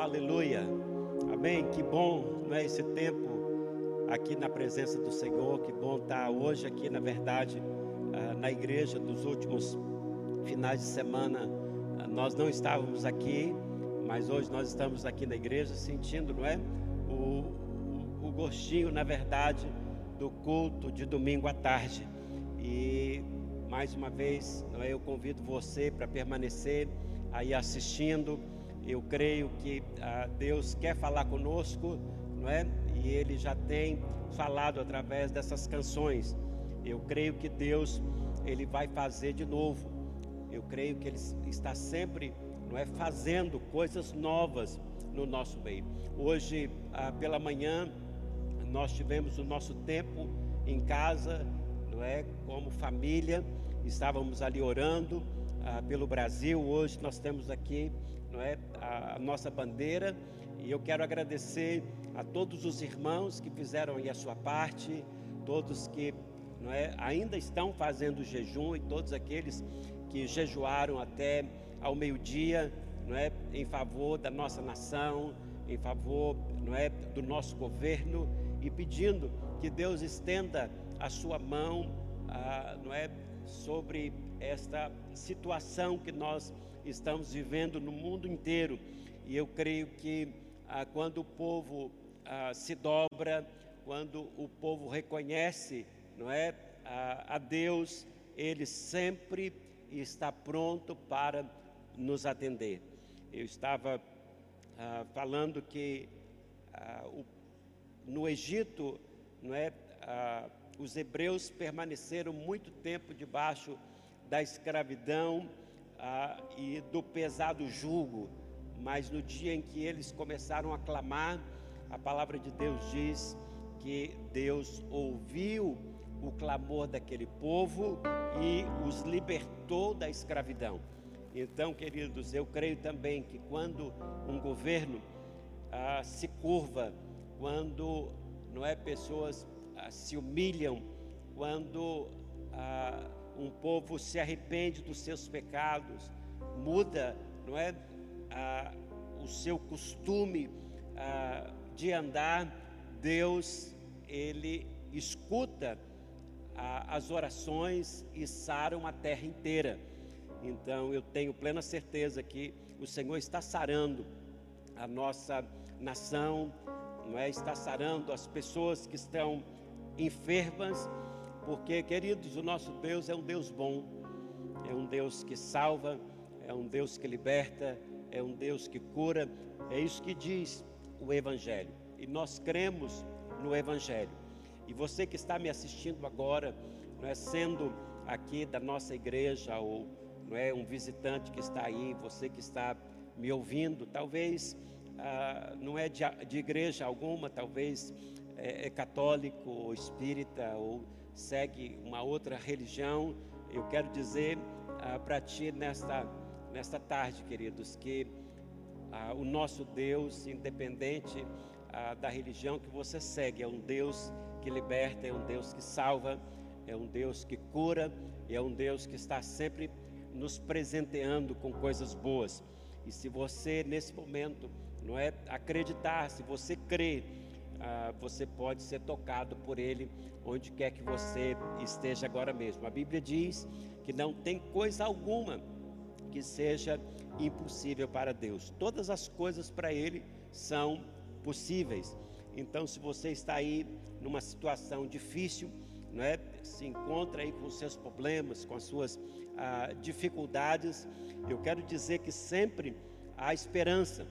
Aleluia. Amém. Que bom, não é esse tempo aqui na presença do Senhor. Que bom estar hoje aqui, na verdade, ah, na igreja dos últimos finais de semana. Ah, nós não estávamos aqui, mas hoje nós estamos aqui na igreja sentindo, não é? O, o gostinho, na verdade, do culto de domingo à tarde. E mais uma vez, é? eu convido você para permanecer aí assistindo eu creio que ah, Deus quer falar conosco, não é? E Ele já tem falado através dessas canções. Eu creio que Deus Ele vai fazer de novo. Eu creio que Ele está sempre, não é, fazendo coisas novas no nosso meio. Hoje ah, pela manhã nós tivemos o nosso tempo em casa, não é, como família. Estávamos ali orando ah, pelo Brasil. Hoje nós temos aqui não é, a, nossa bandeira. E eu quero agradecer a todos os irmãos que fizeram aí a sua parte, todos que não é, ainda estão fazendo jejum e todos aqueles que jejuaram até ao meio-dia, não é, em favor da nossa nação, em favor, não é, do nosso governo e pedindo que Deus estenda a sua mão, ah, não é, sobre esta situação que nós estamos vivendo no mundo inteiro. E eu creio que ah, quando o povo ah, se dobra, quando o povo reconhece, não é, a, a Deus, ele sempre está pronto para nos atender. Eu estava ah, falando que ah, o, no Egito, não é, ah, os hebreus permaneceram muito tempo debaixo da escravidão ah, e do pesado jugo, mas no dia em que eles começaram a clamar, a palavra de Deus diz que Deus ouviu o clamor daquele povo e os libertou da escravidão. Então, queridos, eu creio também que quando um governo ah, se curva, quando não é pessoas ah, se humilham, quando ah, um povo se arrepende dos seus pecados, muda, não é, ah, o seu costume ah, de andar, Deus ele escuta ah, as orações e sara uma terra inteira. Então eu tenho plena certeza que o Senhor está sarando a nossa nação, não é? Está sarando as pessoas que estão enfermas porque, queridos, o nosso Deus é um Deus bom, é um Deus que salva, é um Deus que liberta, é um Deus que cura. É isso que diz o Evangelho. E nós cremos no Evangelho. E você que está me assistindo agora, não é sendo aqui da nossa igreja ou não é um visitante que está aí, você que está me ouvindo, talvez ah, não é de, de, igreja alguma, talvez é, é católico ou espírita ou segue uma outra religião, eu quero dizer ah, para ti nesta, nesta tarde, queridos, que ah, o nosso Deus, independente ah, da religião que você segue, é um Deus que liberta, é um Deus que salva, é um Deus que cura, é um Deus que está sempre nos presenteando com coisas boas. E se você nesse momento não é acreditar, se você crê ah, você pode ser tocado por Ele onde quer que você esteja agora mesmo. A Bíblia diz que não tem coisa alguma que seja impossível para Deus. Todas as coisas para Ele são possíveis. Então, se você está aí numa situação difícil, não é? se encontra aí com seus problemas, com as suas ah, dificuldades, eu quero dizer que sempre há esperança.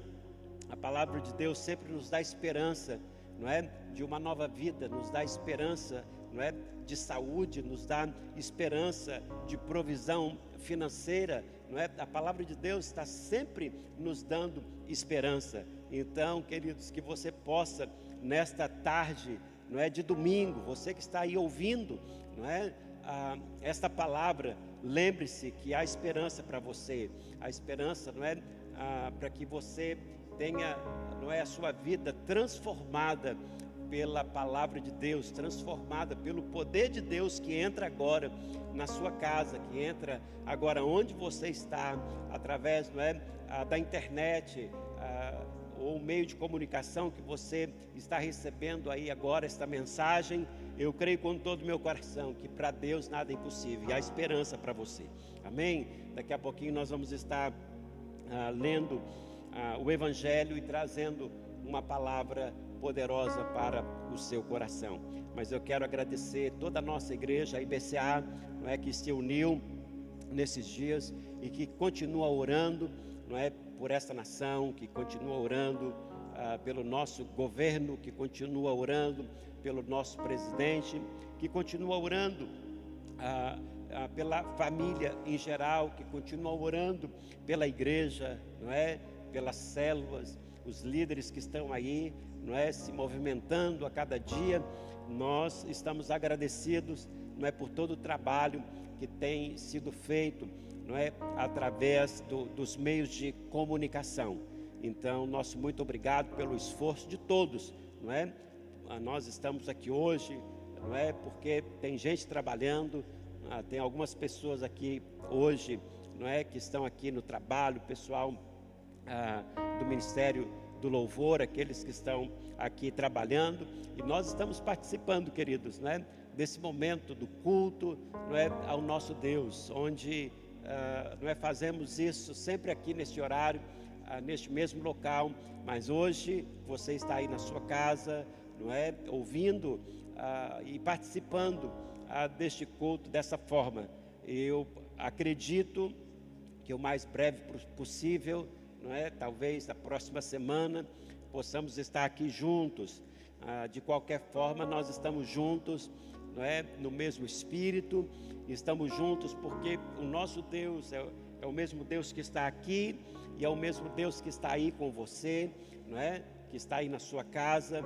A palavra de Deus sempre nos dá esperança não é? De uma nova vida, nos dá esperança, não é? De saúde, nos dá esperança de provisão financeira, não é? A palavra de Deus está sempre nos dando esperança. Então, queridos, que você possa nesta tarde, não é de domingo, você que está aí ouvindo, não é? Ah, esta palavra, lembre-se que há esperança para você, a esperança, não é? Ah, para que você tenha, não é, a sua vida transformada pela palavra de Deus, transformada pelo poder de Deus que entra agora na sua casa, que entra agora onde você está, através não é, da internet, ou meio de comunicação que você está recebendo aí agora esta mensagem, eu creio com todo o meu coração que para Deus nada é impossível e há esperança para você. Amém? Daqui a pouquinho nós vamos estar ah, lendo ah, o Evangelho e trazendo uma palavra poderosa para o seu coração. Mas eu quero agradecer toda a nossa igreja, a IBCA, não é, que se uniu nesses dias e que continua orando, não é, por esta nação, que continua orando ah, pelo nosso governo, que continua orando pelo nosso presidente, que continua orando ah, ah, pela família em geral, que continua orando pela igreja, não é, pelas células, os líderes que estão aí, não é, se movimentando a cada dia. Nós estamos agradecidos, não é, por todo o trabalho que tem sido feito, não é, através do, dos meios de comunicação. Então, nosso muito obrigado pelo esforço de todos, não é? Ah, nós estamos aqui hoje, não é? Porque tem gente trabalhando, ah, tem algumas pessoas aqui hoje, não é? Que estão aqui no trabalho, pessoal ah, do Ministério do Louvor, aqueles que estão aqui trabalhando, e nós estamos participando, queridos, não é? Desse momento do culto, não é? Ao nosso Deus, onde uh, não é, fazemos isso sempre aqui neste horário, uh, neste mesmo local, mas hoje você está aí na sua casa, não é, ouvindo uh, e participando deste culto dessa forma. Eu acredito que o mais breve possível, não é, talvez na próxima semana, possamos estar aqui juntos. de qualquer forma, nós estamos juntos, não é, no mesmo espírito estamos juntos porque o nosso Deus é, é, o mesmo Deus que está aqui e é o mesmo Deus que está aí com você, não é? Que está aí na sua casa,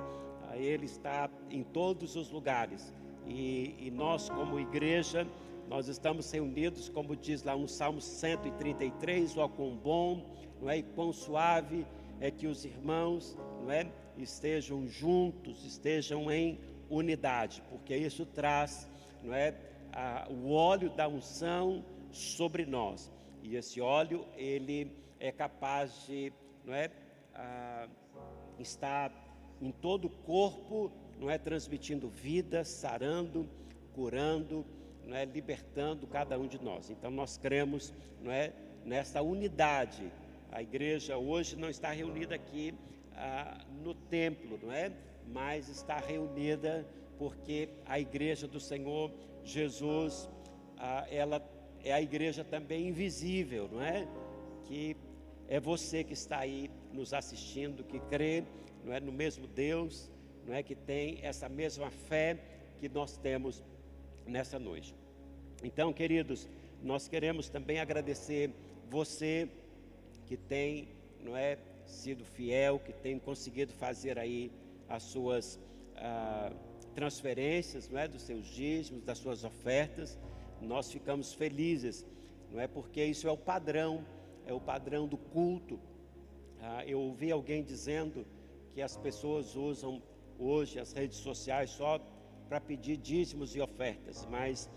ah, Ele está em todos os lugares e, e nós como igreja nós estamos reunidos, como diz lá no Salmo 133, ó quão bom, não é? E quão suave é que os irmãos, não é? Estejam juntos, estejam em unidade, porque isso traz, não é? ah, o óleo da unção sobre nós. E esse óleo, ele é capaz de, não é, estar em todo o corpo, não é, transmitindo vida, sarando, curando, não é, libertando cada um de nós. Então nós cremos, não é, nessa unidade. A igreja hoje não está reunida aqui ah, no templo, não é? Mas está reunida porque a igreja do Senhor Jesus, ela é a igreja também invisível, não é? Que é você que está aí nos assistindo, que crê, não é, no mesmo Deus, não é que tem essa mesma fé que nós temos nessa noite. Então, queridos, nós queremos também agradecer você que tem, não é, sido fiel, que tem conseguido fazer aí as suas ah, transferências, não é, dos seus dízimos, das suas ofertas, nós ficamos felizes, não é porque isso é o padrão, é o padrão do culto. Ah, eu ouvi alguém dizendo que as pessoas usam hoje as redes sociais só para pedir dízimos e ofertas, mas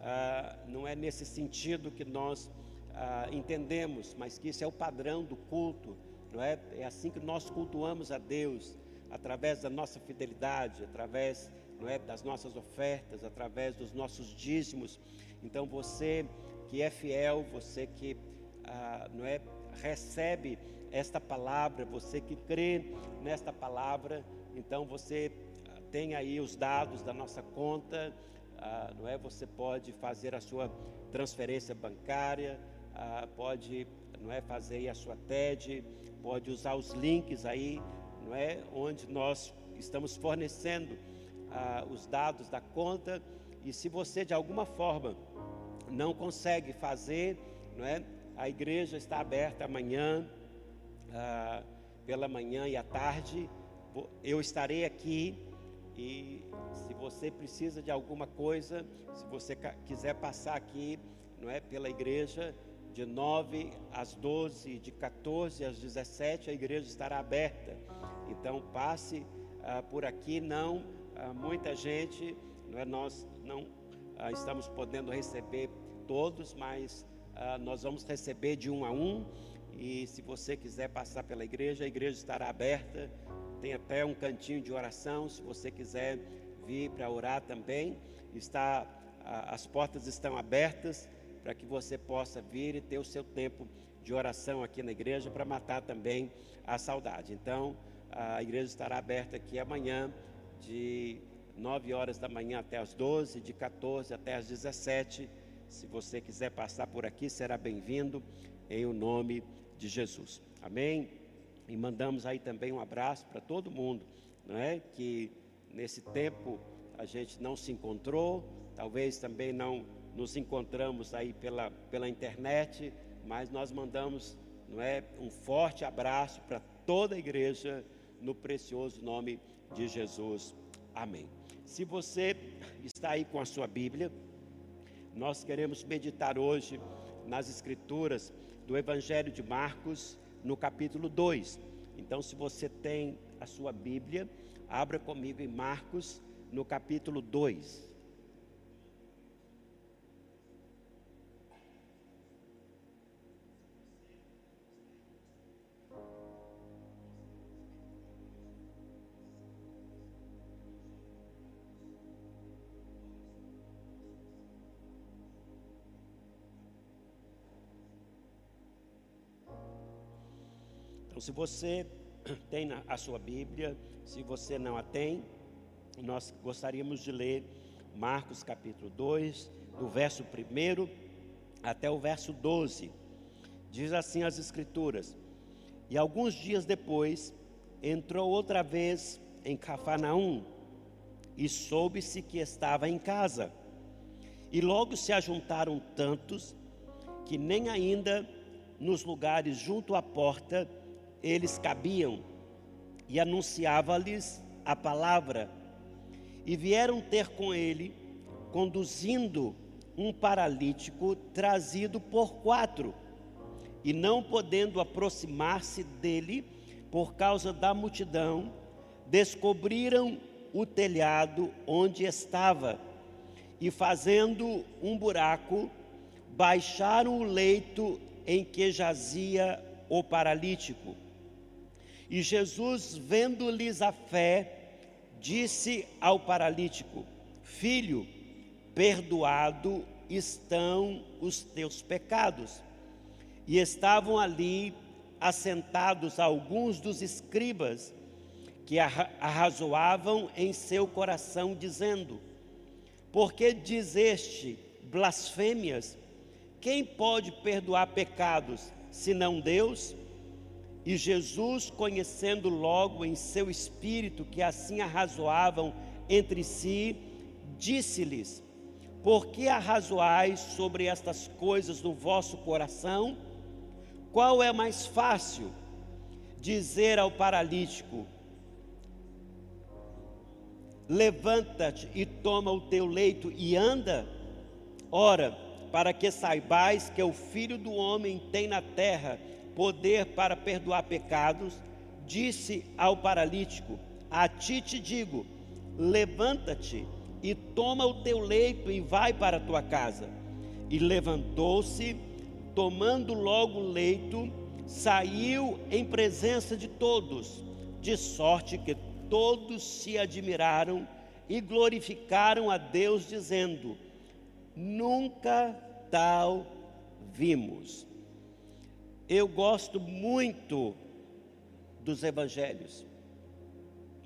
ah, não é nesse sentido que nós ah, entendemos, mas que isso é o padrão do culto, não é? É assim que nós cultuamos a Deus, através da nossa fidelidade, através não é, das nossas ofertas, através dos nossos dízimos. Então você que é fiel, você que ah, não é, recebe esta palavra, você que crê nesta palavra, então você ah, tem aí os dados da nossa conta, ah, não é? Você pode fazer a sua transferência bancária, ah, pode não é fazer a sua TED, pode usar os links aí, não é, onde nós estamos fornecendo ah, os dados da conta e se você de alguma forma não consegue fazer, não é? A igreja está aberta amanhã, ah, pela manhã e à tarde. Eu estarei aqui e se você precisa de alguma coisa, se você quiser passar aqui, não é, pela igreja, de 9 às 12, de 14 às 17, a igreja estará aberta. Então passe ah, por aqui, não ah, muita gente, não é, nós não ah, estamos podendo receber todos, mas nós vamos receber de um a um E se você quiser passar pela igreja, a igreja estará aberta. Tem até um cantinho de oração. Se você quiser vir para orar também, está as portas estão abertas para que você possa vir e ter o seu tempo de oração aqui na igreja para matar também a saudade. Então, a igreja estará aberta aqui amanhã, de 9 horas da manhã até as 12, de 14 até as 17. Se você quiser passar por aqui, será bem-vindo em o nome de Jesus. Amém? E mandamos aí também um abraço para todo mundo, não é? Que nesse tempo a gente não se encontrou, talvez também não nos encontramos aí pela, pela internet, mas nós mandamos não é, um forte abraço para toda a igreja no precioso nome de Jesus. Amém. Se você está aí com a sua Bíblia, nós queremos meditar hoje nas Escrituras do Evangelho de Marcos, no capítulo 2. Então, se você tem a sua Bíblia, abra comigo em Marcos, no capítulo 2. Se você tem a sua Bíblia, se você não a tem, nós gostaríamos de ler Marcos capítulo 2, do verso 1 até o verso 12. Diz assim as Escrituras: E alguns dias depois, entrou outra vez em Cafarnaum, e soube-se que estava em casa. E logo se ajuntaram tantos que nem ainda nos lugares junto à porta eles cabiam, e anunciava-lhes a palavra. E vieram ter com ele, conduzindo um paralítico trazido por quatro, e não podendo aproximar-se dele por causa da multidão, descobriram o telhado onde estava, e fazendo um buraco, baixaram o leito em que jazia o paralítico e Jesus, vendo-lhes a fé, disse ao paralítico: Filho, perdoado estão os teus pecados. E estavam ali assentados alguns dos escribas que arrazoavam em seu coração, dizendo: Por que diz este blasfêmias? Quem pode perdoar pecados, senão Deus? E Jesus, conhecendo logo em seu espírito que assim arrazoavam entre si, disse-lhes: Por que arrazoais sobre estas coisas no vosso coração? Qual é mais fácil? Dizer ao paralítico: Levanta-te e toma o teu leito e anda? Ora, para que saibais que o filho do homem tem na terra poder para perdoar pecados, disse ao paralítico: A ti te digo, levanta-te e toma o teu leito e vai para a tua casa. E levantou-se, tomando logo o leito, saiu em presença de todos, de sorte que todos se admiraram e glorificaram a Deus, dizendo: Nunca tal vimos. Eu gosto muito dos evangelhos.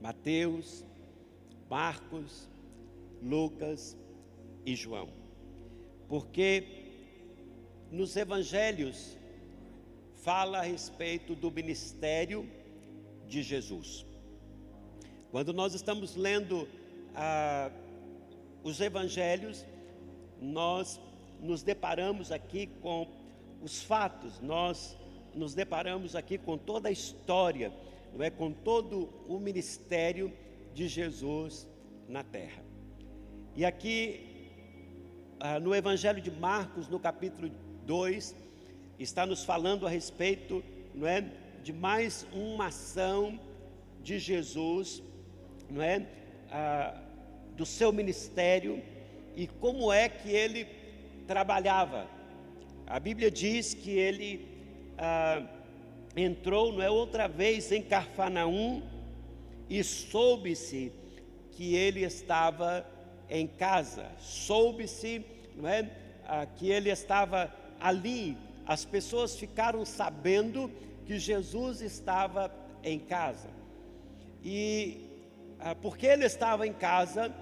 Mateus, Marcos, Lucas e João. Porque nos evangelhos fala a respeito do ministério de Jesus. Quando nós estamos lendo ah, os evangelhos, nós nos deparamos aqui com os fatos, nós nos deparamos aqui com toda a história, não é, com todo o ministério de Jesus na terra. E aqui ah, no Evangelho de Marcos, no capítulo 2, está nos falando a respeito, não é, de mais uma ação de Jesus, não é, ah, do seu ministério e como é que ele trabalhava. A Bíblia diz que ele ah, entrou, não é outra vez em Carfanaum e soube-se que ele estava em casa. Soube-se, não é, ah, que ele estava ali. As pessoas ficaram sabendo que Jesus estava em casa. E ah, porque ele estava em casa,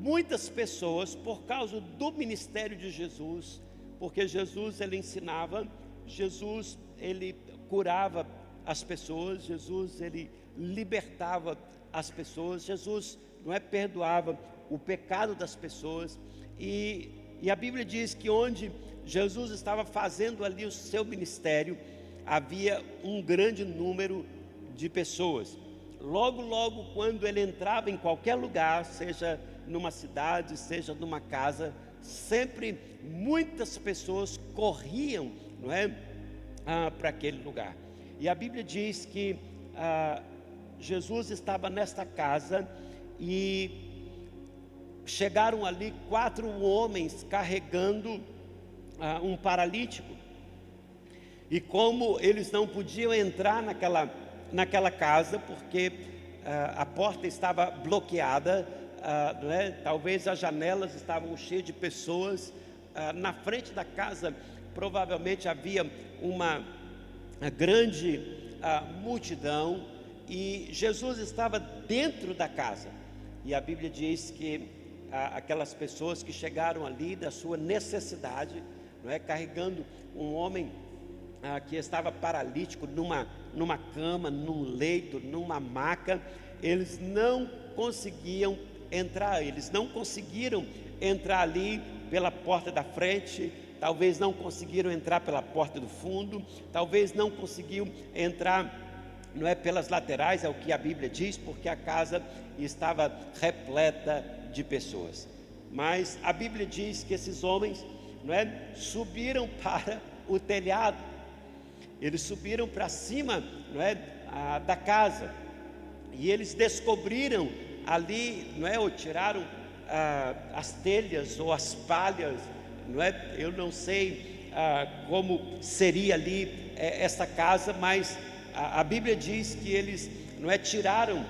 muitas pessoas, por causa do ministério de Jesus, porque Jesus ele ensinava, Jesus ele curava as pessoas, Jesus ele libertava as pessoas, Jesus não é perdoava o pecado das pessoas e, e a Bíblia diz que onde Jesus estava fazendo ali o seu ministério havia um grande número de pessoas. Logo, logo, quando ele entrava em qualquer lugar, seja numa cidade, seja numa casa, sempre muitas pessoas corriam, não é, ah, para aquele lugar. E a Bíblia diz que ah, Jesus estava nesta casa e chegaram ali quatro homens carregando ah, um paralítico. E como eles não podiam entrar naquela, naquela casa, porque ah, a porta estava bloqueada, ah, é? talvez as janelas estavam cheias de pessoas, ah, na frente da casa provavelmente havia uma grande ah, multidão e Jesus estava dentro da casa. E a Bíblia diz que aquelas pessoas que chegaram ali da sua necessidade, não é, carregando um homem que estava paralítico numa, numa cama, num leito, numa maca, eles não conseguiam entrar, eles não conseguiram entrar ali pela porta da frente, talvez não conseguiram entrar pela porta do fundo, talvez não conseguiam entrar não é pelas laterais, é o que a Bíblia diz, porque a casa estava repleta de pessoas. Mas a Bíblia diz que esses homens, não é, subiram para o telhado. Eles subiram para cima, não é, a, da casa. E eles descobriram ali, não é, ou tiraram ah, as telhas ou as palhas, não é? Eu não sei ah, como seria ali é, essa casa, mas a, a, Bíblia diz que eles, não é, tiraram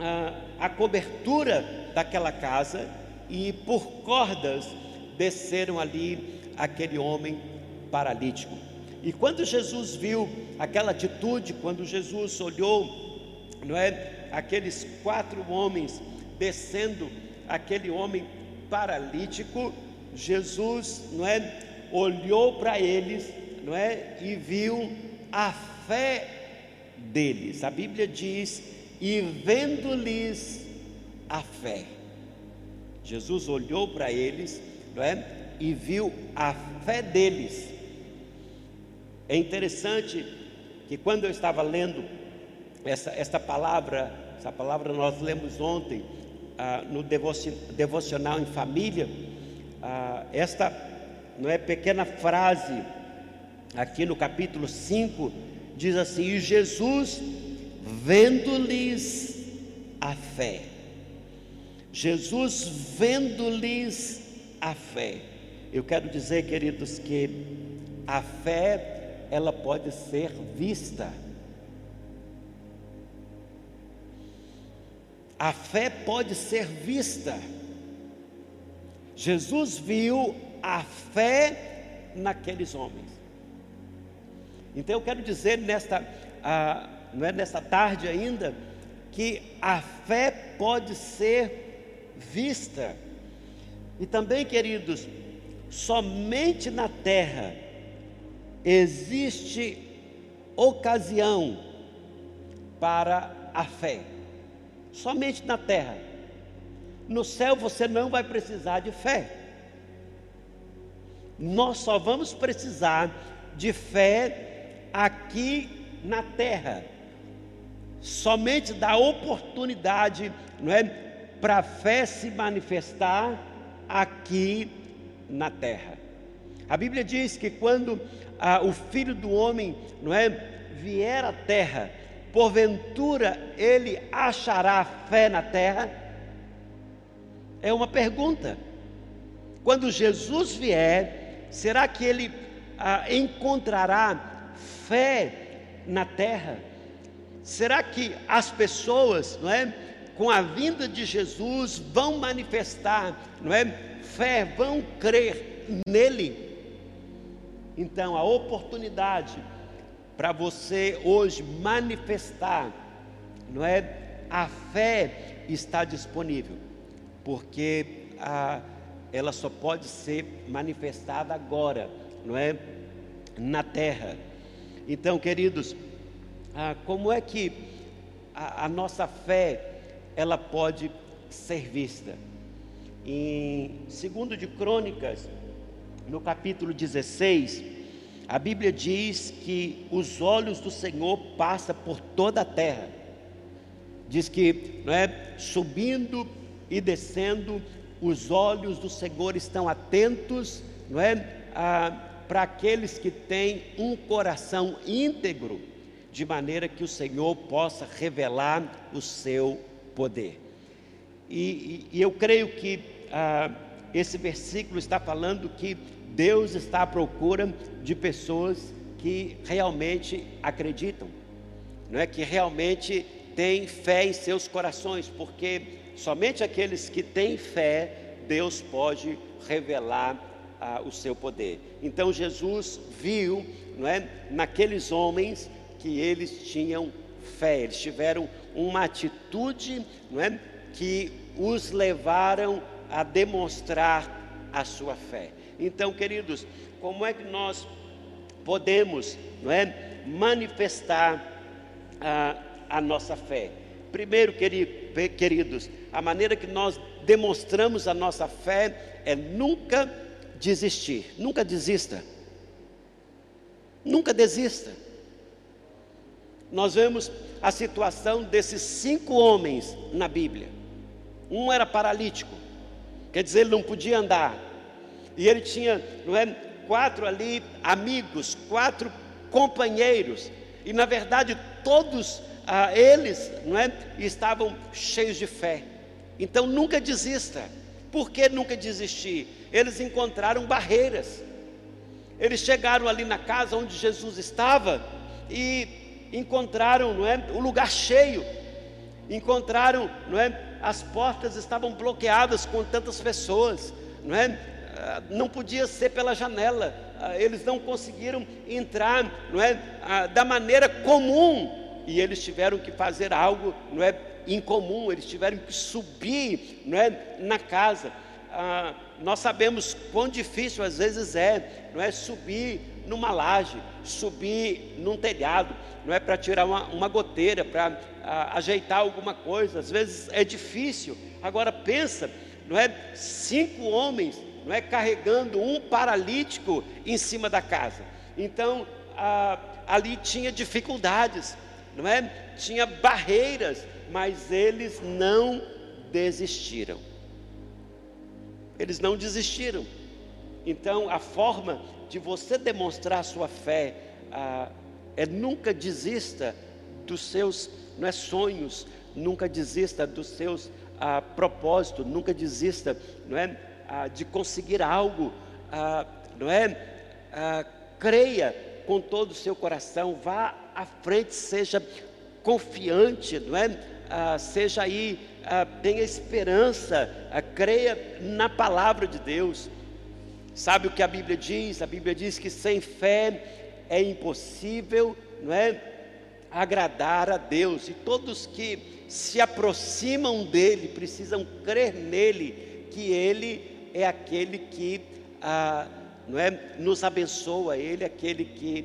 ah, a cobertura daquela casa e por cordas desceram ali aquele homem paralítico. E quando Jesus viu aquela atitude, quando Jesus olhou, não é, aqueles quatro homens descendo aquele homem paralítico, Jesus, não é, olhou para eles, não é, e viu a fé deles. A Bíblia diz: "E vendo-lhes a fé". Jesus olhou para eles, não é, e viu a fé deles. É interessante que quando eu estava lendo essa, essa palavra, essa palavra nós lemos ontem ah, no devocional em família, ah, esta não é pequena frase aqui no capítulo 5 diz assim: E Jesus, vendo-lhes a fé, Jesus vendo-lhes a fé. Eu quero dizer, queridos, que a fé ela pode ser vista. A fé pode ser vista. Jesus viu a fé naqueles homens. Então eu quero dizer nesta, ah, não é nesta tarde ainda, que a fé pode ser vista. E também, queridos, somente na terra existe ocasião para a fé somente na terra. No céu você não vai precisar de fé. Nós só vamos precisar de fé aqui na terra. Somente da oportunidade, não é, para a fé se manifestar aqui na terra. A Bíblia diz que quando ah, o Filho do Homem, não é, vier à terra, porventura ele achará fé na terra? É uma pergunta. Quando Jesus vier, será que ele ah, encontrará fé na terra. Será que as pessoas, não é, com a vinda de Jesus vão manifestar, não é, fé, vão crer nele? Então, a oportunidade para você hoje manifestar, não é, a fé está disponível, porque a, ela só pode ser manifestada agora, não é, na terra. Então, queridos, ah, como é que a, a, nossa fé ela pode ser vista? Em segundo de Crônicas, no capítulo 16, a Bíblia diz que os olhos do Senhor passam por toda a terra. Diz que, não é, subindo e descendo, os olhos do Senhor estão atentos, não é, para aqueles que têm um coração íntegro de maneira que o Senhor possa revelar o seu poder. E, e, e eu creio que ah, esse versículo está falando que Deus está à procura de pessoas que realmente acreditam, não é que realmente têm fé em seus corações, porque somente aqueles que têm fé Deus pode revelar ah, o seu poder. Então Jesus viu, não é, naqueles homens que eles tinham fé, eles tiveram uma atitude não é, que os levaram a demonstrar a sua fé. Então, queridos, como é que nós podemos não é, manifestar a, a nossa fé? Primeiro, queridos, a maneira que nós demonstramos a nossa fé é nunca desistir, nunca desista, nunca desista nós vemos a situação desses cinco homens na Bíblia. Um era paralítico, quer dizer, ele não podia andar. E ele tinha, não é, quatro ali amigos, quatro companheiros. E na verdade todos ah, eles, não é, estavam cheios de fé. Então nunca desista. Por que nunca desistir? Eles encontraram barreiras. Eles chegaram ali na casa onde Jesus estava e encontraram, não é, o lugar cheio, encontraram, não é, as portas estavam bloqueadas com tantas pessoas, não é? Ah, não podia ser pela janela, ah, eles não conseguiram entrar, não é, ah, da maneira comum, e eles tiveram que fazer algo, não é, incomum, eles tiveram que subir, não é, na casa. Ah, nós sabemos quão difícil às vezes é, não é? Subir numa laje, subir num telhado, não é? Para tirar uma, uma goteira, para ajeitar alguma coisa, às vezes é difícil. Agora pensa, não é? Cinco homens, não é carregando um paralítico em cima da casa. Então ali tinha dificuldades, não é? Tinha barreiras, mas eles não desistiram. Eles não desistiram. Então, a forma de você demonstrar sua fé ah, é nunca desista dos seus não é, sonhos, nunca desista dos seus ah, propósitos, nunca desista não é, ah, de conseguir algo, ah, não é? Ah, creia com todo o seu coração, vá à frente, seja confiante, não é? Ah, seja aí, tenha esperança, creia na palavra de Deus. Sabe o que a Bíblia diz? A Bíblia diz que sem fé é impossível, não é? Agradar a Deus. E todos que se aproximam dele precisam crer nele, que ele é aquele que ah, não é, nos abençoa, ele é aquele que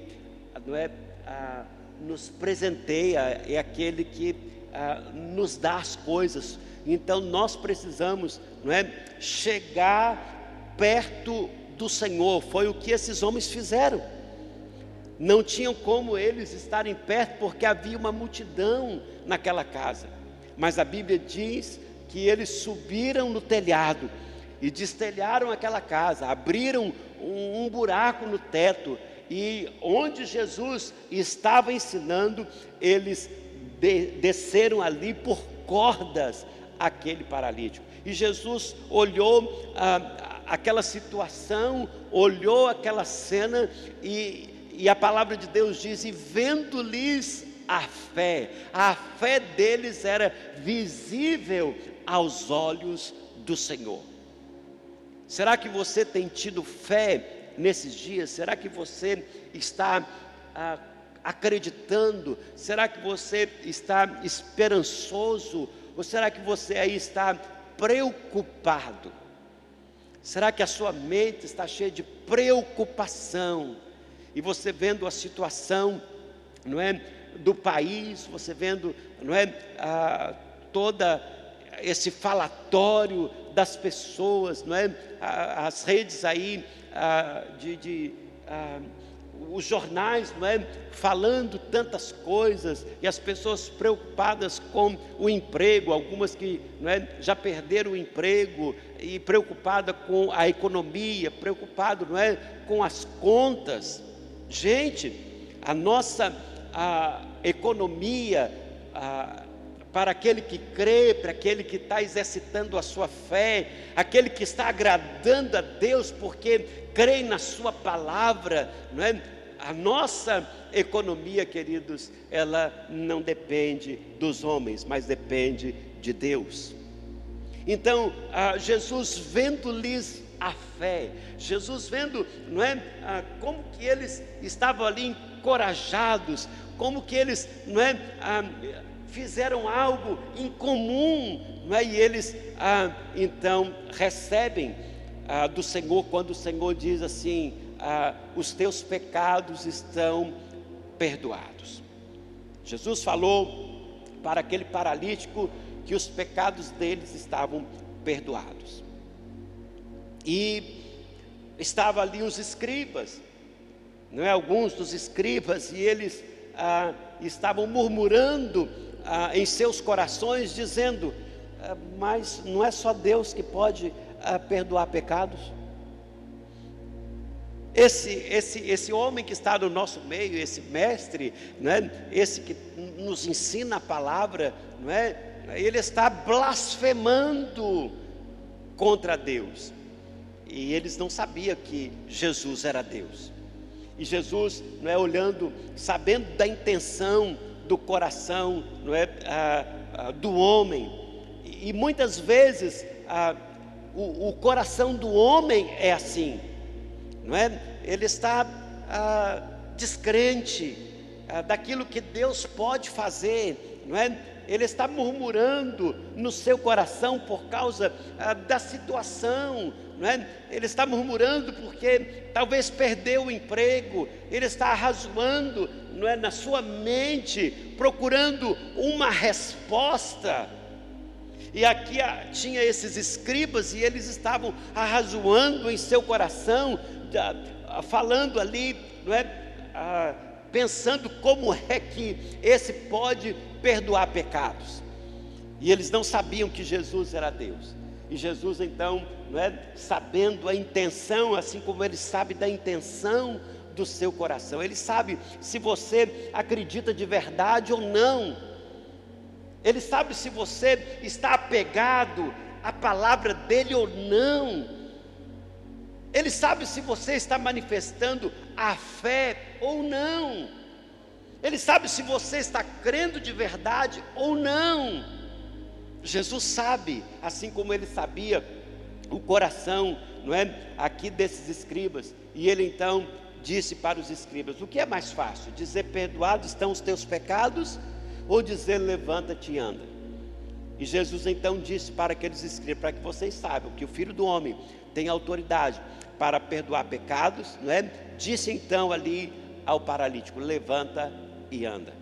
não é, ah, nos presenteia, é aquele que ah, nos dá as coisas. Então nós precisamos, não é, chegar perto do Senhor. Foi o que esses homens fizeram. Não tinham como eles estarem perto, porque havia uma multidão naquela casa. Mas a Bíblia diz que eles subiram no telhado e destelharam aquela casa, abriram um, um buraco no teto e onde Jesus estava ensinando, eles de, desceram ali por cordas aquele paralítico. E Jesus olhou ah, aquela situação, olhou aquela cena e, E a palavra de Deus diz: e vendo-lhes a fé, a fé deles era visível aos olhos do Senhor. Será que você tem tido fé nesses dias? Será que você está ah, acreditando? Será que você está esperançoso? Ou será que você aí está preocupado? Será que a sua mente está cheia de preocupação? E você vendo a situação, não é, do país, você vendo, não é, ah, toda esse falatório das pessoas, não é, as redes aí de, de os jornais, não é, falando tantas coisas e as pessoas preocupadas com o emprego, algumas que não é, já perderam o emprego e preocupada com a economia, preocupado, não é, com as contas. Gente, a nossa a economia a, para aquele que crê, para aquele que está exercitando a sua fé, aquele que está agradando a Deus porque crê na Sua palavra, não é? A nossa economia, queridos, ela não depende dos homens, mas depende de Deus. Então, Jesus vendo-lhes a fé, Jesus vendo, não é, como que eles estavam ali encorajados, como que eles, não é, fizeram algo em comum, não é? E eles então recebem do Senhor quando o Senhor diz assim: ah, os teus pecados estão perdoados. Jesus falou para aquele paralítico que os pecados deles estavam perdoados. E estava ali os escribas, não é? Alguns dos escribas, e eles ah, estavam murmurando ah, em seus corações, dizendo: ah, Mas não é só Deus que pode ah, perdoar pecados? Esse, esse, esse homem que está no nosso meio, esse mestre, não é? esse que nos ensina a palavra, não é? ele está blasfemando contra Deus. E eles não sabiam que Jesus era Deus. E Jesus, não é olhando, sabendo da intenção do coração, não é, ah, ah, do homem. E, muitas vezes ah, o, o coração do homem é assim não é? Ele está descrente daquilo que Deus pode fazer, não é? Ele está murmurando no seu coração por causa da situação, é? Ele está murmurando porque talvez perdeu o emprego, ele está arrazoando, não é, na sua mente, procurando uma resposta. E aqui tinha esses escribas e eles estavam arrazoando em seu coração, falando ali, não é? Ah, pensando como é que esse pode perdoar pecados. E eles não sabiam que Jesus era Deus. E Jesus então, não é, sabendo a intenção, assim como ele sabe da intenção do seu coração. Ele sabe se você acredita de verdade ou não. Ele sabe se você está apegado à palavra dele ou não. Ele sabe se você está manifestando a fé ou não. Ele sabe se você está crendo de verdade ou não. Jesus sabe, assim como ele sabia o coração, não é, aqui desses escribas. E ele então disse para os escribas: O que é mais fácil? Dizer perdoados estão os teus pecados ou dizer levanta-te e anda? E Jesus então disse para aqueles escribas, para que vocês saibam que o Filho do homem tem autoridade para perdoar pecados, não é? Disse então ali ao paralítico: levanta e anda.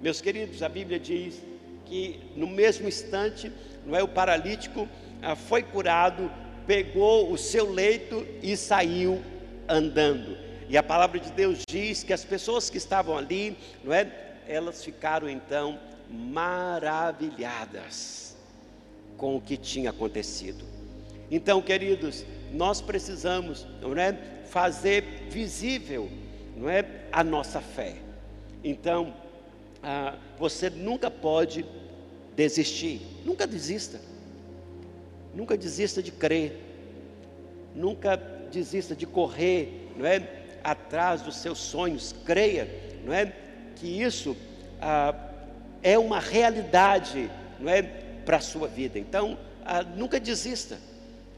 Meus queridos, a Bíblia diz que no mesmo instante, não é? O paralítico ah, foi curado, pegou o seu leito e saiu andando. E a palavra de Deus diz que as pessoas que estavam ali, não é? Elas ficaram então maravilhadas com o que tinha acontecido. Então, queridos, nós precisamos, não é, fazer visível, não é, a nossa fé. Então, ah, você nunca pode desistir, nunca desista, nunca desista de crer, nunca desista de correr, não é, atrás dos seus sonhos, creia, não é, que isso ah, é uma realidade, não é, para a sua vida. Então, ah, nunca desista,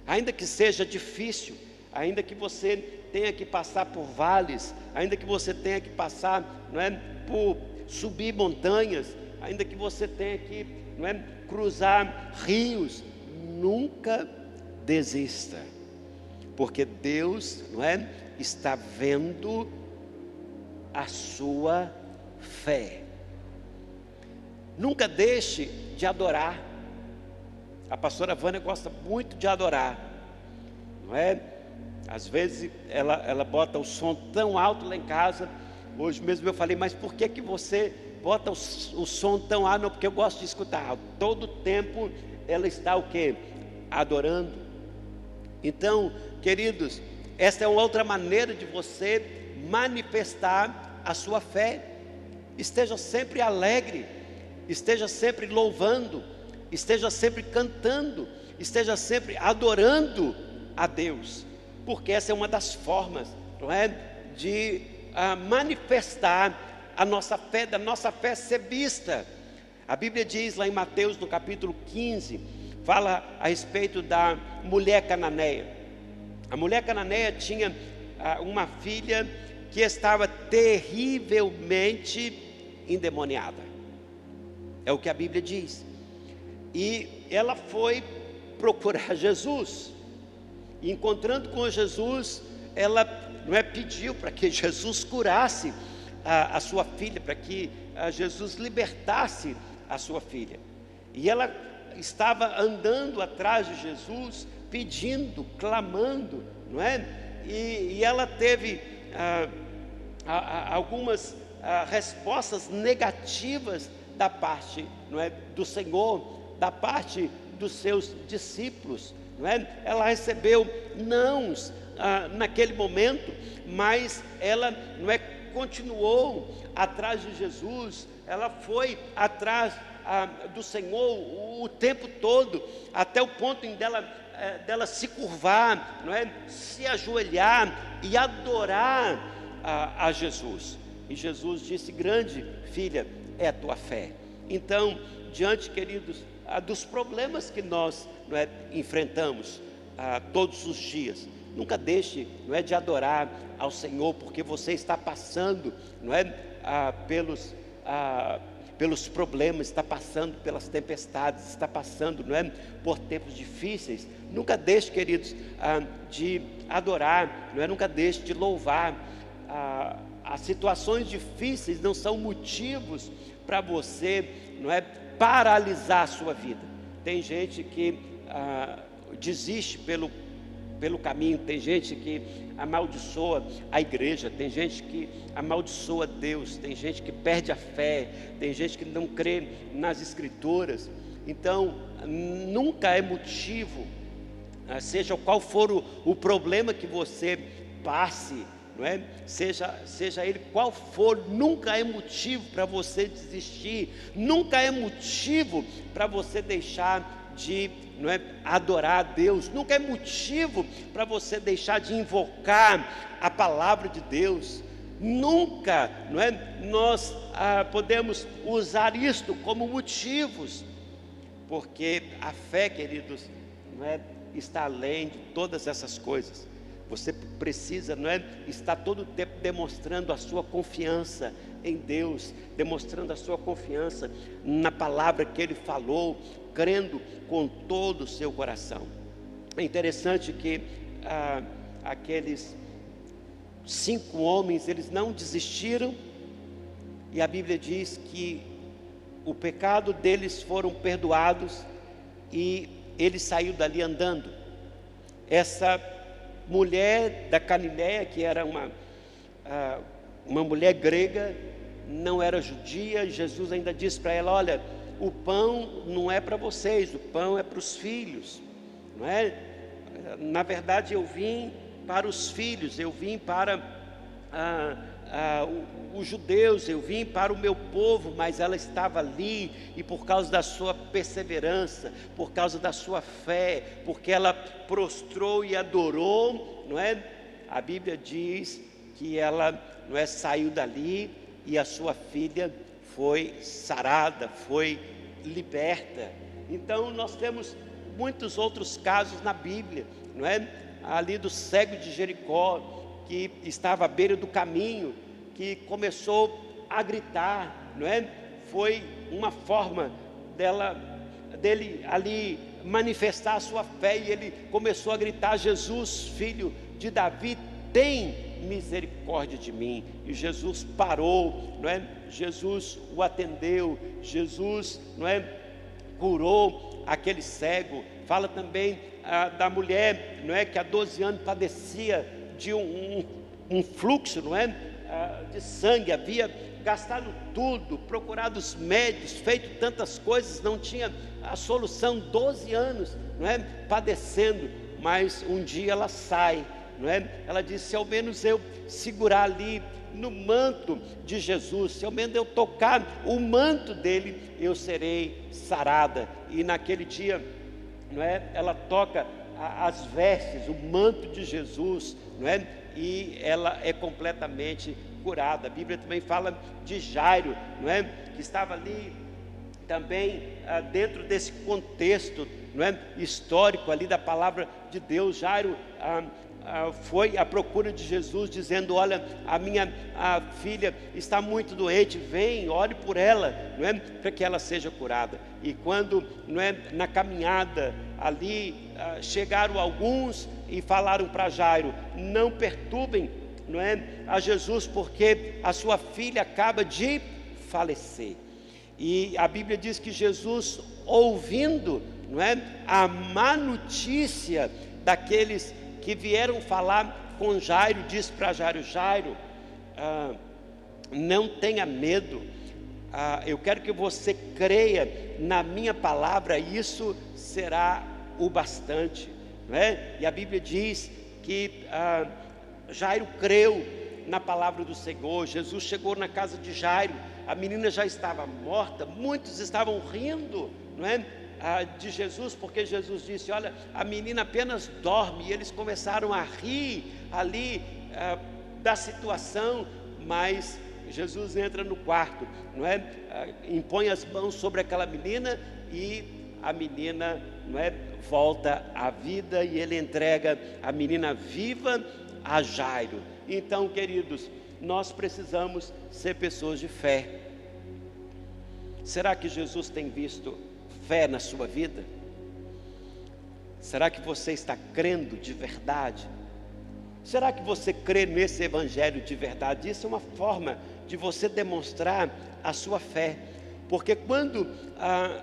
ainda que seja difícil, ainda que você tenha que passar por vales, ainda que você tenha que passar, não é, por subir montanhas, ainda que você tenha que, não é, cruzar rios, nunca desista, porque Deus, não é, está vendo a sua fé. Nunca deixe de adorar. A pastora Vânia gosta muito de adorar, não é? Às vezes ela, ela bota o som tão alto lá em casa. Hoje mesmo eu falei, mas por que, que você bota o, o som tão alto? Não, porque eu gosto de escutar. Todo tempo ela está o que? Adorando. Então, queridos, esta é outra maneira de você manifestar a sua fé. Esteja sempre alegre, esteja sempre louvando, esteja sempre cantando, esteja sempre adorando a Deus, porque essa é uma das formas, não é, de uh, manifestar a nossa fé, da nossa fé ser vista. A Bíblia diz lá em Mateus, no capítulo 15, fala a respeito da mulher cananeia. A mulher cananeia tinha uh, uma filha que estava terrivelmente endemoniada. É o que a Bíblia diz. E ela foi procurar Jesus. E encontrando com Jesus, ela não é pediu para que Jesus curasse a, a sua filha, para que a, Jesus libertasse a sua filha. E ela estava andando atrás de Jesus, pedindo, clamando, não é? E, e ela teve ah, algumas ah, respostas negativas da parte não é, do Senhor, da parte dos seus discípulos. Não é? Ela recebeu nãos ah, naquele momento, mas ela não é, continuou atrás de Jesus, ela foi atrás ah, do Senhor o, o, tempo todo, até o ponto em dela, eh, dela se curvar, não é? se ajoelhar e adorar a, a Jesus. E Jesus disse: Grande filha, é a tua fé. Então, diante, queridos, dos problemas que nós não é, enfrentamos ah, todos os dias, nunca deixe não é, de adorar ao Senhor, porque você está passando não é, ah, pelos, ah, pelos problemas, está passando pelas tempestades, está passando não é, por tempos difíceis. Nunca deixe, queridos, ah, de adorar, não é, nunca deixe de louvar. Ah, as situações difíceis não são motivos para você, não é, paralisar a sua vida. Tem gente que ah, desiste pelo, pelo caminho, tem gente que amaldiçoa a igreja, tem gente que amaldiçoa Deus, tem gente que perde a fé, tem gente que não crê nas escrituras. Então, nunca é motivo, seja qual for o, o problema que você passe, não é? Seja, seja ele qual for, nunca é motivo para você desistir, nunca é motivo para você deixar de não é, adorar a Deus, nunca é motivo para você deixar de invocar a palavra de Deus. Nunca, não é? Nós ah, podemos usar isto como motivos, porque a fé, queridos, não é, está além de todas essas coisas. Você precisa, não é, estar todo o tempo demonstrando a sua confiança em Deus, demonstrando a sua confiança na palavra que Ele falou, crendo com todo o seu coração. É interessante que ah, aqueles cinco homens, eles não desistiram, e a Bíblia diz que o pecado deles foram perdoados e ele saiu dali andando. Essa mulher da Galiléia, que era uma, ah, uma mulher grega, não era judia, Jesus ainda disse para ela: Olha, o pão não é para vocês, o pão é para os filhos, não é? Na verdade, eu vim para os filhos, eu vim para ah, ah, os judeus, eu vim para o meu povo, mas ela estava ali, e por causa da sua perseverança, por causa da sua fé, porque ela prostrou e adorou, não é? A Bíblia diz que ela não é saiu dali e a sua filha foi sarada, foi liberta. Então nós temos muitos outros casos na Bíblia, não é? Ali do cego de Jericó, que estava à beira do caminho, que começou a gritar, não é? Foi uma forma dela dele ali manifestar a sua fé e ele começou a gritar: Jesus, filho de Davi, tem misericórdia de mim. E Jesus parou, não é? Jesus o atendeu, Jesus, não é? Curou aquele cego. Fala também ah, da mulher, não é? Que há 12 anos padecia de um, um, fluxo, não é? Ah, de sangue, havia gastado tudo, procurado os médicos, feito tantas coisas, não tinha a solução, 12 anos, não é? Padecendo, mas um dia ela sai não é? Ela disse: se ao menos eu segurar ali no manto de Jesus, se ao menos eu tocar o manto dele, eu serei sarada. E naquele dia, não é? Ela toca as vestes, o manto de Jesus, não é? E ela é completamente curada. A Bíblia também fala de Jairo, não é? Que estava ali também ah, dentro desse contexto, não é? Histórico ali da palavra de Deus. Jairo ah, ah, foi à procura de Jesus, dizendo: Olha, a minha a filha está muito doente, vem, ore por ela, não é? Para que ela seja curada. E quando, não é? Na caminhada ali, chegaram alguns e falaram para Jairo: Não perturbem, não é? A Jesus, porque a sua filha acaba de falecer. E a Bíblia diz que Jesus, ouvindo, não é? A má notícia daqueles que vieram falar com Jairo, disse para Jairo: Jairo, ah, não tenha medo, ah, eu quero que você creia na minha palavra, isso será o bastante. Não é? E a Bíblia diz que ah, Jairo creu na palavra do Senhor, Jesus chegou na casa de Jairo, a menina já estava morta, muitos estavam rindo, não é? ah, de Jesus, porque Jesus disse: Olha, a menina apenas dorme, e eles começaram a rir ali ah, da situação, mas Jesus entra no quarto, não é? Ah, impõe as mãos sobre aquela menina e a menina, não é? Volta à vida e ele entrega a menina viva a Jairo. Então, queridos, nós precisamos ser pessoas de fé. Será que Jesus tem visto fé na sua vida? Será que você está crendo de verdade? Será que você crê nesse evangelho de verdade? Isso é uma forma de você demonstrar a sua fé, porque quando ah,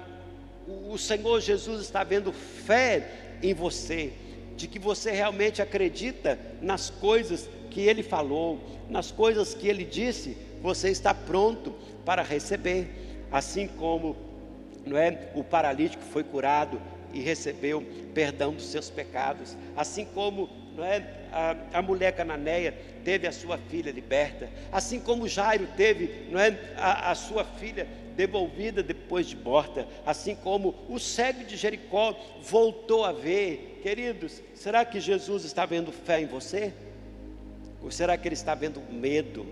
o Senhor Jesus está vendo fé em você, de que você realmente acredita nas coisas que Ele falou, nas coisas que Ele disse, você está pronto para receber, assim como não é? O paralítico foi curado e recebeu perdão dos seus pecados, assim como não é? a, a mulher cananeia teve a sua filha liberta, assim como Jairo teve não é? a, a sua filha devolvida depois de morta, assim como o cego de Jericó voltou a ver. Queridos, será que Jesus está vendo fé em você? Ou será que ele está vendo medo?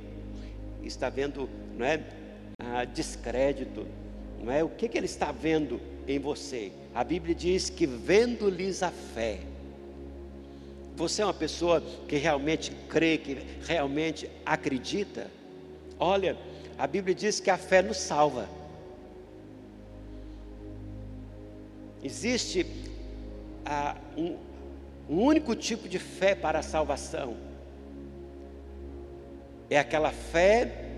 Está vendo não é, ah, descrédito? não é? O que, que ele está vendo em você? A Bíblia diz que vendo-lhes a fé. Você é uma pessoa que realmente crê, que realmente acredita? Olha, a Bíblia diz que a fé nos salva. Existe ah, um, um único tipo de fé para a salvação. É aquela fé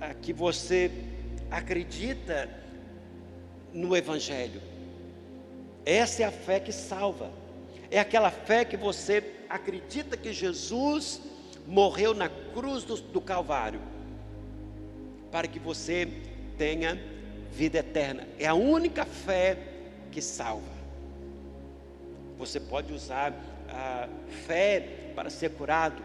ah, que você acredita no Evangelho. Essa é a fé que salva. É aquela fé que você acredita que Jesus morreu na cruz do, do Calvário para que você tenha vida eterna. É a única fé que salva. Você pode usar a fé para ser curado.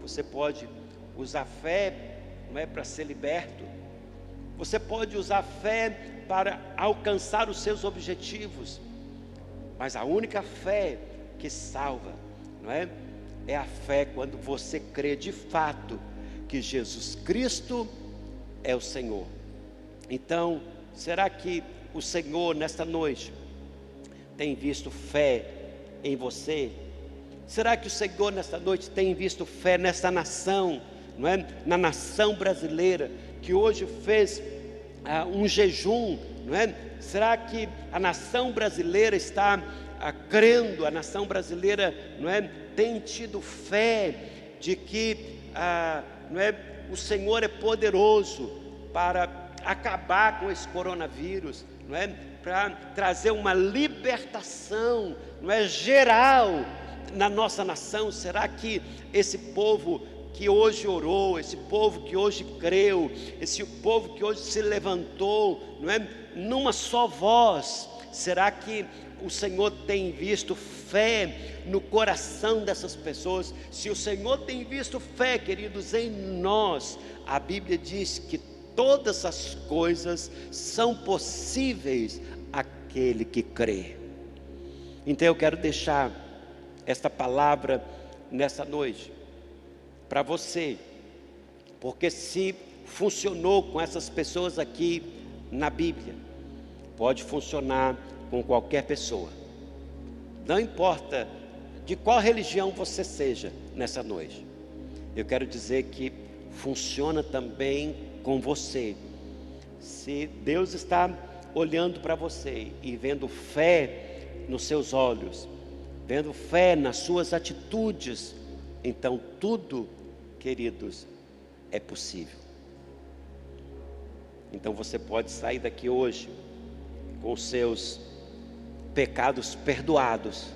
Você pode usar fé não é para ser liberto. Você pode usar fé para alcançar os seus objetivos. Mas a única fé que salva, não é? é a fé quando você crê de fato que Jesus Cristo é o Senhor. Então, será que o Senhor nesta noite tem visto fé em você? Será que o Senhor nesta noite tem visto fé nesta nação, não é? Na nação brasileira que hoje fez ah, um jejum, não é? Será que a nação brasileira está ah, crendo? A nação brasileira, não é? Tem tido fé de que ah, não é? O Senhor é poderoso para acabar com esse coronavírus, não é? Para trazer uma libertação, não é geral na nossa nação. Será que esse povo que hoje orou, esse povo que hoje creu, esse povo que hoje se levantou, não é? Numa só voz, será que o Senhor tem visto fé no coração dessas pessoas. Se o Senhor tem visto fé, queridos, em nós, a Bíblia diz que todas as coisas são possíveis àquele que crê. Então eu quero deixar esta palavra nessa noite para você, porque se funcionou com essas pessoas aqui na Bíblia, pode funcionar com qualquer pessoa. Não importa de qual religião você seja nessa noite. Eu quero dizer que funciona também com você. Se Deus está olhando para você e vendo fé nos seus olhos, vendo fé nas suas atitudes, então tudo, queridos, é possível. Então você pode sair daqui hoje com os seus pecados perdoados.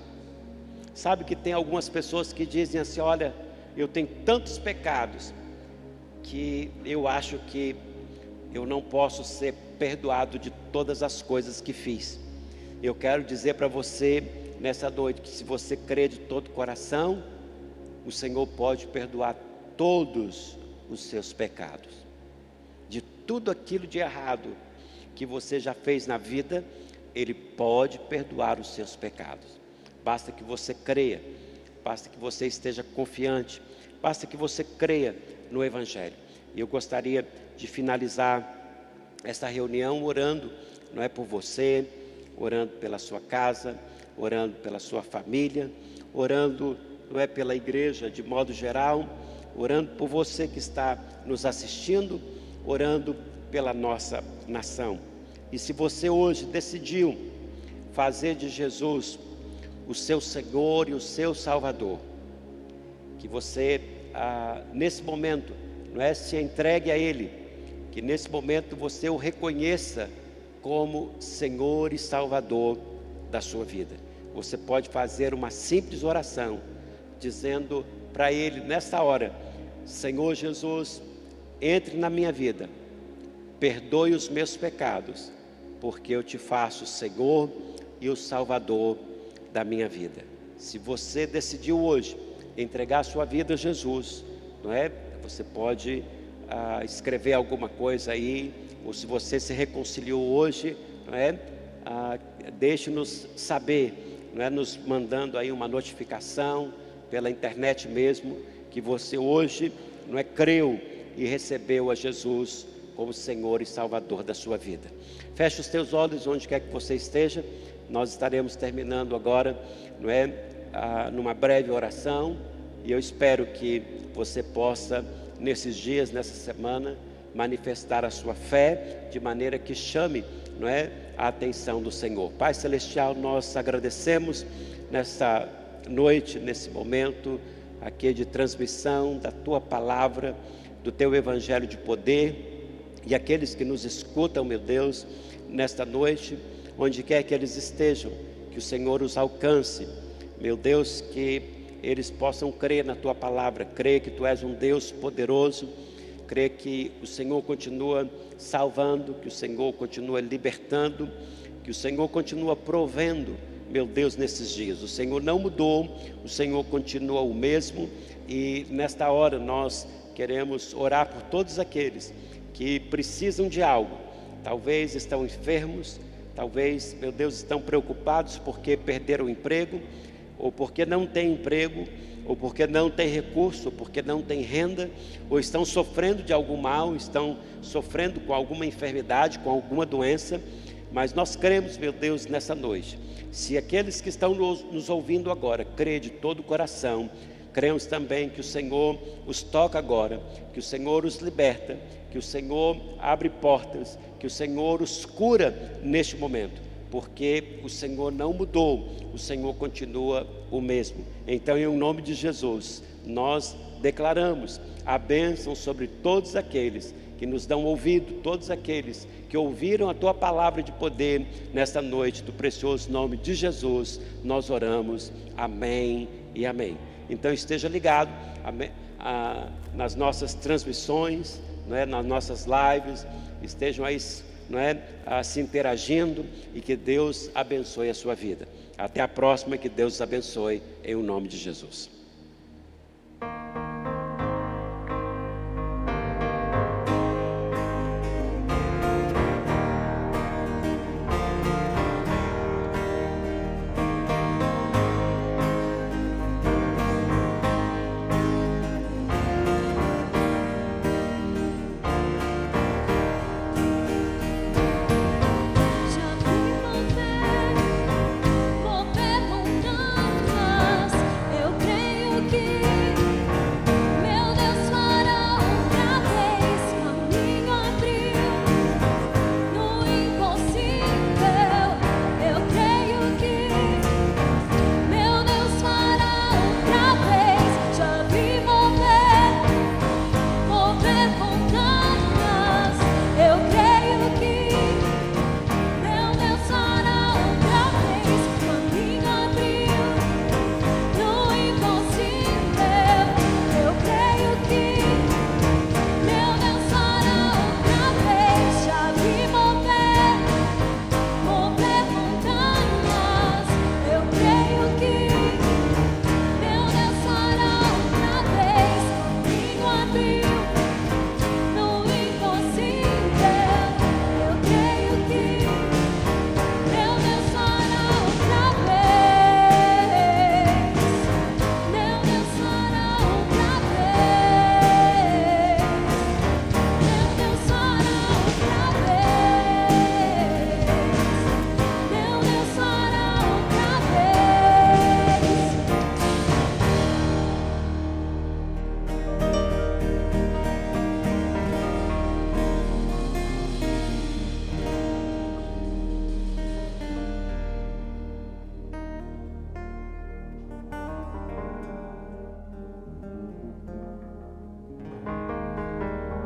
Sabe que tem algumas pessoas que dizem assim: olha, eu tenho tantos pecados que eu acho que eu não posso ser perdoado de todas as coisas que fiz. Eu quero dizer para você nessa noite que se você crê de todo o coração, o Senhor pode perdoar todos os seus pecados. De tudo aquilo de errado que você já fez na vida, ele pode perdoar os seus pecados. Basta que você creia, basta que você esteja confiante, basta que você creia no Evangelho. E eu gostaria de finalizar esta reunião orando, não é por você, orando pela sua casa, orando pela sua família, orando, não é pela igreja de modo geral, orando por você que está nos assistindo, orando pela nossa nação. E se você hoje decidiu fazer de Jesus o seu Senhor e o seu Salvador, que você, ah, nesse momento, não é se entregue a Ele, que nesse momento você o reconheça como Senhor e Salvador da sua vida. Você pode fazer uma simples oração, dizendo para Ele nessa hora: Senhor Jesus, entre na minha vida, perdoe os meus pecados porque eu te faço o Senhor e o Salvador da minha vida. Se você decidiu hoje entregar a sua vida a Jesus, não é? Você pode ah, escrever alguma coisa aí, ou se você se reconciliou hoje, não é? Ah, Deixe-nos saber, não é? Nos mandando aí uma notificação pela internet mesmo que você hoje não é creu e recebeu a Jesus como Senhor e Salvador da sua vida. Feche os teus olhos onde quer que você esteja. Nós estaremos terminando agora, não é, ah, numa breve oração. E eu espero que você possa nesses dias, nessa semana, manifestar a sua fé de maneira que chame, não é, a atenção do Senhor. Pai celestial, nós agradecemos nessa noite, nesse momento aqui de transmissão da tua palavra, do teu evangelho de poder e aqueles que nos escutam, meu Deus, nesta noite, onde quer que eles estejam, que o Senhor os alcance, meu Deus, que eles possam crer na tua palavra, crer que tu és um Deus poderoso, crer que o Senhor continua salvando, que o Senhor continua libertando, que o Senhor continua provendo, meu Deus, nesses dias. O Senhor não mudou, o Senhor continua o mesmo e nesta hora nós queremos orar por todos aqueles que precisam de algo. Talvez estão enfermos, talvez, meu Deus, estão preocupados porque perderam o emprego, ou porque não têm emprego, ou porque não têm recurso, ou porque não têm renda, ou estão sofrendo de algum mal, estão sofrendo com alguma enfermidade, com alguma doença, mas nós cremos, meu Deus, nessa noite. Se aqueles que estão nos, ouvindo agora crê de todo o coração, cremos também que o Senhor os toca agora, que o Senhor os liberta, que o Senhor abre portas, que o Senhor os cura neste momento, porque o Senhor não mudou, o Senhor continua o mesmo. Então, em nome de Jesus, nós declaramos a bênção sobre todos aqueles que nos dão ouvido, todos aqueles que ouviram a tua palavra de poder nesta noite, do precioso nome de Jesus, nós oramos. Amém e amém. Então esteja ligado a, a, nas nossas transmissões, não é? nas nossas lives, estejam aí não é? A, se interagindo e que Deus abençoe a sua vida. Até a próxima, que Deus abençoe em o nome de Jesus.